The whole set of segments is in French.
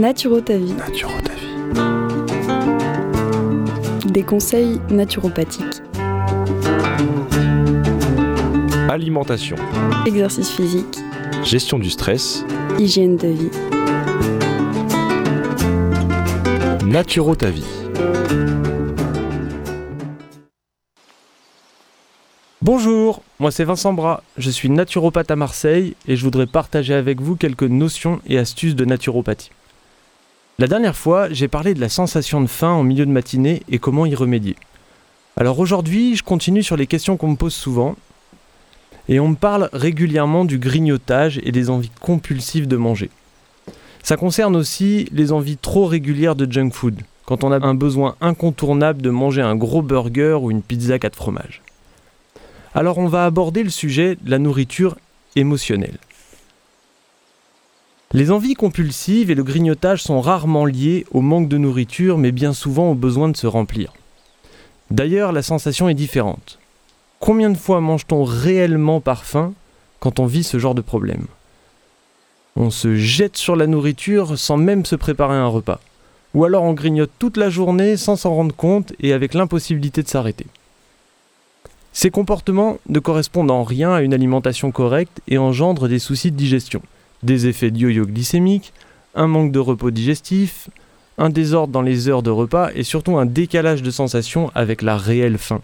Naturo ta vie. Naturo ta vie. Des conseils naturopathiques. Alimentation. Exercice physique. Gestion du stress. Hygiène de vie. Naturo ta vie. Bonjour, moi c'est Vincent Bras, je suis naturopathe à Marseille et je voudrais partager avec vous quelques notions et astuces de naturopathie. La dernière fois, j'ai parlé de la sensation de faim en milieu de matinée et comment y remédier. Alors aujourd'hui, je continue sur les questions qu'on me pose souvent et on me parle régulièrement du grignotage et des envies compulsives de manger. Ça concerne aussi les envies trop régulières de junk food, quand on a un besoin incontournable de manger un gros burger ou une pizza 4 fromages. Alors on va aborder le sujet de la nourriture émotionnelle. Les envies compulsives et le grignotage sont rarement liés au manque de nourriture, mais bien souvent au besoin de se remplir. D'ailleurs, la sensation est différente. Combien de fois mange-t-on réellement par quand on vit ce genre de problème? On se jette sur la nourriture sans même se préparer un repas. Ou alors on grignote toute la journée sans s'en rendre compte et avec l'impossibilité de s'arrêter. Ces comportements ne correspondent en rien à une alimentation correcte et engendrent des soucis de digestion, des effets de yo-yo glycémique, un manque de repos digestif, un désordre dans les heures de repas et surtout un décalage de sensations avec la réelle faim.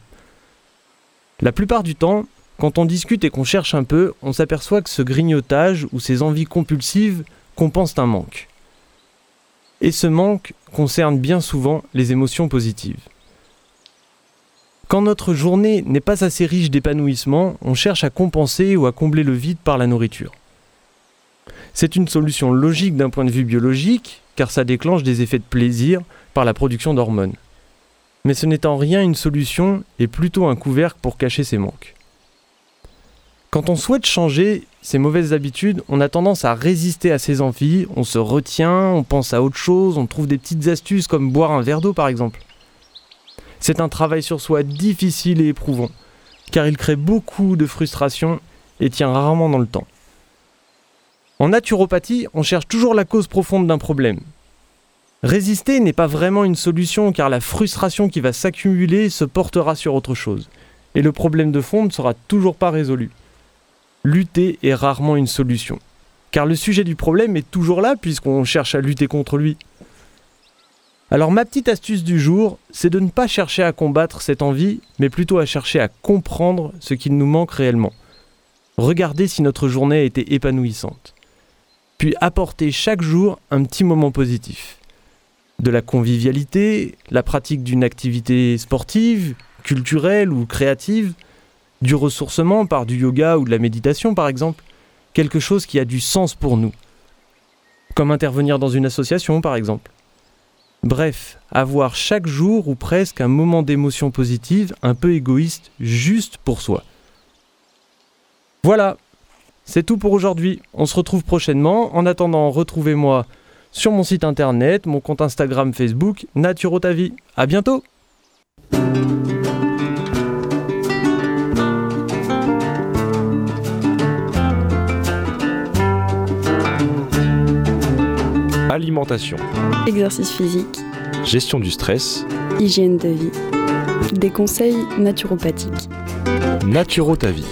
La plupart du temps, quand on discute et qu'on cherche un peu, on s'aperçoit que ce grignotage ou ces envies compulsives compensent un manque. Et ce manque concerne bien souvent les émotions positives. Quand notre journée n'est pas assez riche d'épanouissement, on cherche à compenser ou à combler le vide par la nourriture. C'est une solution logique d'un point de vue biologique, car ça déclenche des effets de plaisir par la production d'hormones. Mais ce n'est en rien une solution et plutôt un couvercle pour cacher ses manques. Quand on souhaite changer ces mauvaises habitudes, on a tendance à résister à ses envies, on se retient, on pense à autre chose, on trouve des petites astuces comme boire un verre d'eau par exemple. C'est un travail sur soi difficile et éprouvant, car il crée beaucoup de frustration et tient rarement dans le temps. En naturopathie, on cherche toujours la cause profonde d'un problème. Résister n'est pas vraiment une solution car la frustration qui va s'accumuler se portera sur autre chose, et le problème de fond ne sera toujours pas résolu. Lutter est rarement une solution, car le sujet du problème est toujours là puisqu'on cherche à lutter contre lui. Alors ma petite astuce du jour, c'est de ne pas chercher à combattre cette envie, mais plutôt à chercher à comprendre ce qu'il nous manque réellement. Regardez si notre journée a été épanouissante. Puis apporter chaque jour un petit moment positif. De la convivialité, la pratique d'une activité sportive, culturelle ou créative, du ressourcement par du yoga ou de la méditation par exemple, quelque chose qui a du sens pour nous. Comme intervenir dans une association par exemple. Bref, avoir chaque jour ou presque un moment d'émotion positive, un peu égoïste, juste pour soi. Voilà, c'est tout pour aujourd'hui. On se retrouve prochainement. En attendant, retrouvez-moi sur mon site internet, mon compte Instagram, Facebook, Naturotavie. À bientôt! Alimentation. Exercice physique. Gestion du stress. Hygiène de vie. Des conseils naturopathiques. Naturo ta vie.